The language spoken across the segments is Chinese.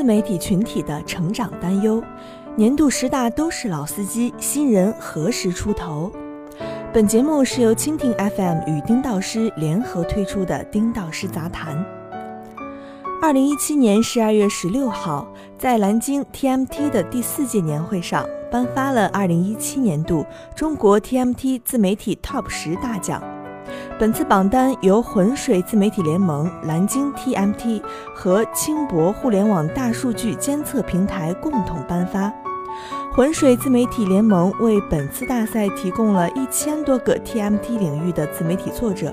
自媒体群体的成长担忧。年度十大都是老司机，新人何时出头？本节目是由蜻蜓 FM 与丁道师联合推出的《丁道师杂谈》。二零一七年十二月十六号，在南京 TMT 的第四届年会上，颁发了二零一七年度中国 TMT 自媒体 TOP 十大奖。本次榜单由浑水自媒体联盟、南京 TMT 和轻博互联网大数据监测平台共同颁发。浑水自媒体联盟为本次大赛提供了一千多个 TMT 领域的自媒体作者。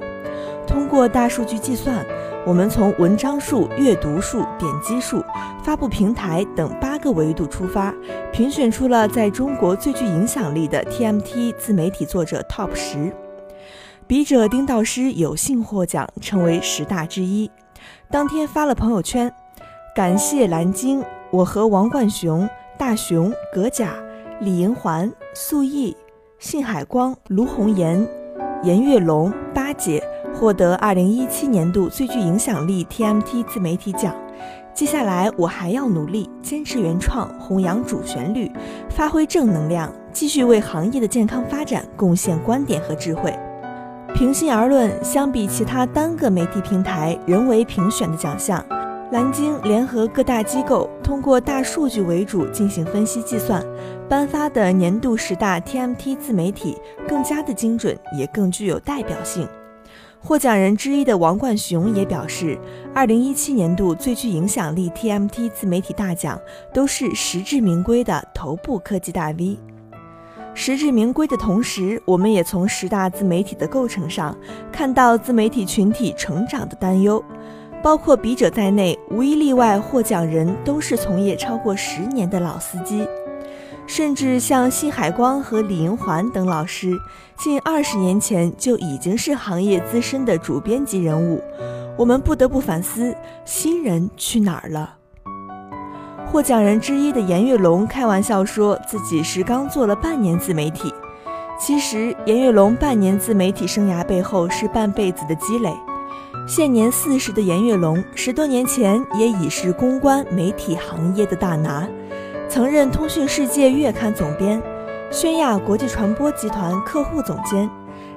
通过大数据计算，我们从文章数、阅读数、点击数、发布平台等八个维度出发，评选出了在中国最具影响力的 TMT 自媒体作者 TOP 十。笔者丁道师有幸获奖，成为十大之一。当天发了朋友圈，感谢蓝鲸，我和王冠雄。大熊、葛甲、李银环、素艺、信海光、卢红颜、严月龙、八姐获得二零一七年度最具影响力 TMT 自媒体奖。接下来我还要努力，坚持原创，弘扬主旋律，发挥正能量，继续为行业的健康发展贡献观点和智慧。平心而论，相比其他单个媒体平台人为评选的奖项。蓝鲸联合各大机构，通过大数据为主进行分析计算，颁发的年度十大 TMT 自媒体更加的精准，也更具有代表性。获奖人之一的王冠雄也表示，二零一七年度最具影响力 TMT 自媒体大奖都是实至名归的头部科技大 V。实至名归的同时，我们也从十大自媒体的构成上看到自媒体群体成长的担忧。包括笔者在内，无一例外，获奖人都是从业超过十年的老司机，甚至像信海光和李银环等老师，近二十年前就已经是行业资深的主编级人物。我们不得不反思，新人去哪儿了？获奖人之一的严跃龙开玩笑说自己是刚做了半年自媒体，其实严跃龙半年自媒体生涯背后是半辈子的积累。现年四十的严跃龙，十多年前也已是公关媒体行业的大拿，曾任《通讯世界》月刊总编，宣亚国际传播集团客户总监，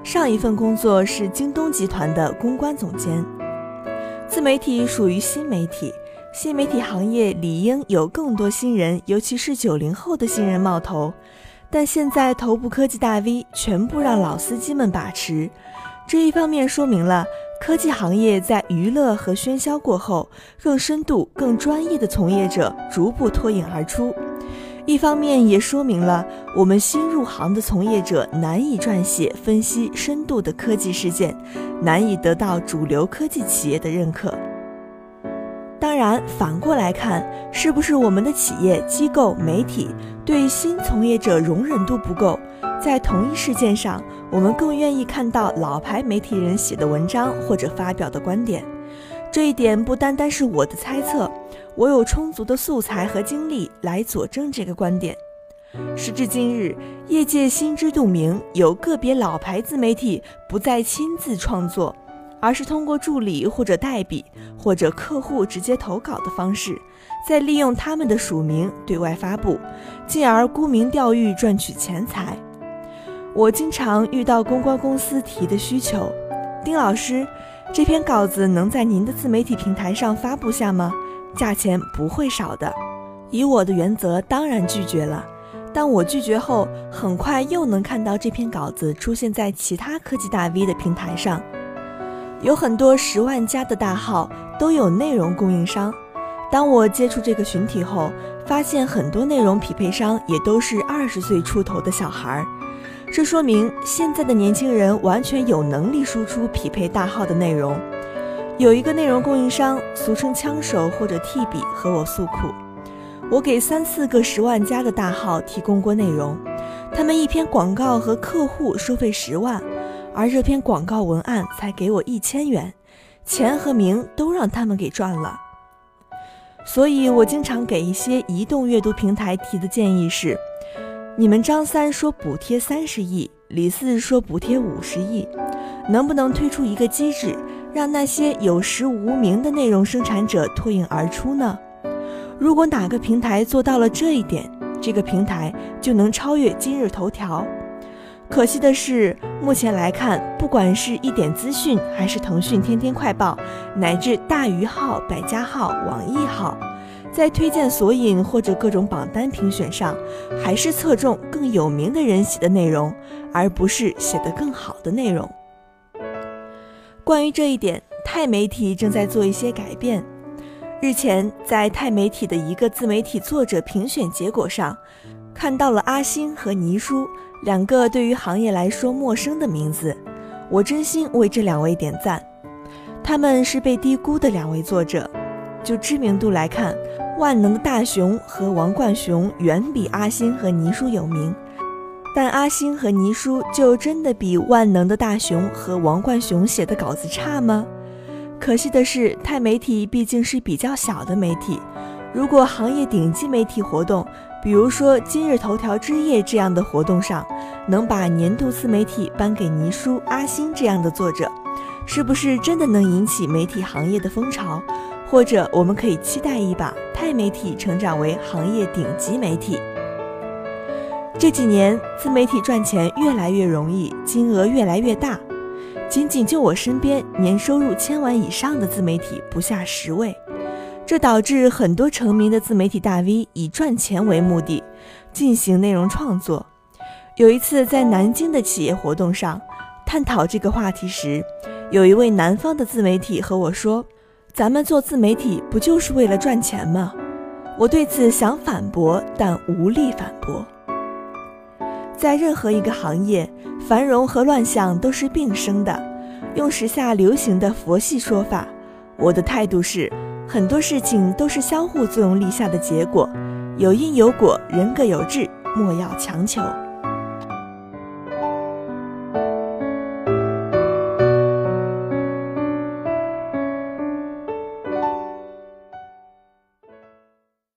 上一份工作是京东集团的公关总监。自媒体属于新媒体，新媒体行业理应有更多新人，尤其是九零后的新人冒头，但现在头部科技大 V 全部让老司机们把持，这一方面说明了。科技行业在娱乐和喧嚣过后，更深度、更专业的从业者逐步脱颖而出。一方面也说明了我们新入行的从业者难以撰写、分析深度的科技事件，难以得到主流科技企业的认可。然，反过来看，是不是我们的企业、机构、媒体对新从业者容忍度不够？在同一事件上，我们更愿意看到老牌媒体人写的文章或者发表的观点。这一点不单单是我的猜测，我有充足的素材和经历来佐证这个观点。时至今日，业界心知肚明，有个别老牌自媒体不再亲自创作，而是通过助理或者代笔或者客户直接投稿的方式，再利用他们的署名对外发布，进而沽名钓誉赚取钱财。我经常遇到公关公司提的需求，丁老师，这篇稿子能在您的自媒体平台上发布下吗？价钱不会少的。以我的原则，当然拒绝了。但我拒绝后，很快又能看到这篇稿子出现在其他科技大 V 的平台上。有很多十万加的大号都有内容供应商。当我接触这个群体后，发现很多内容匹配商也都是二十岁出头的小孩儿。这说明现在的年轻人完全有能力输出匹配大号的内容。有一个内容供应商，俗称枪手或者替笔，和我诉苦。我给三四个十万加的大号提供过内容，他们一篇广告和客户收费十万，而这篇广告文案才给我一千元，钱和名都让他们给赚了。所以我经常给一些移动阅读平台提的建议是。你们张三说补贴三十亿，李四说补贴五十亿，能不能推出一个机制，让那些有实无名的内容生产者脱颖而出呢？如果哪个平台做到了这一点，这个平台就能超越今日头条。可惜的是，目前来看，不管是一点资讯，还是腾讯天天快报，乃至大鱼号、百家号、网易号，在推荐索引或者各种榜单评选上，还是侧重更有名的人写的内容，而不是写得更好的内容。关于这一点，钛媒体正在做一些改变。日前，在钛媒体的一个自媒体作者评选结果上，看到了阿星和倪叔。两个对于行业来说陌生的名字，我真心为这两位点赞。他们是被低估的两位作者。就知名度来看，万能的大熊和王冠雄远比阿星和倪叔有名。但阿星和倪叔就真的比万能的大熊和王冠雄写的稿子差吗？可惜的是，钛媒体毕竟是比较小的媒体。如果行业顶级媒体活动，比如说今日头条之夜这样的活动上，能把年度自媒体颁给倪叔、阿星这样的作者，是不是真的能引起媒体行业的风潮？或者我们可以期待一把钛媒体成长为行业顶级媒体？这几年自媒体赚钱越来越容易，金额越来越大，仅仅就我身边年收入千万以上的自媒体不下十位。这导致很多成名的自媒体大 V 以赚钱为目的进行内容创作。有一次在南京的企业活动上探讨这个话题时，有一位南方的自媒体和我说：“咱们做自媒体不就是为了赚钱吗？”我对此想反驳，但无力反驳。在任何一个行业，繁荣和乱象都是并生的。用时下流行的佛系说法，我的态度是。很多事情都是相互作用力下的结果，有因有果，人各有志，莫要强求。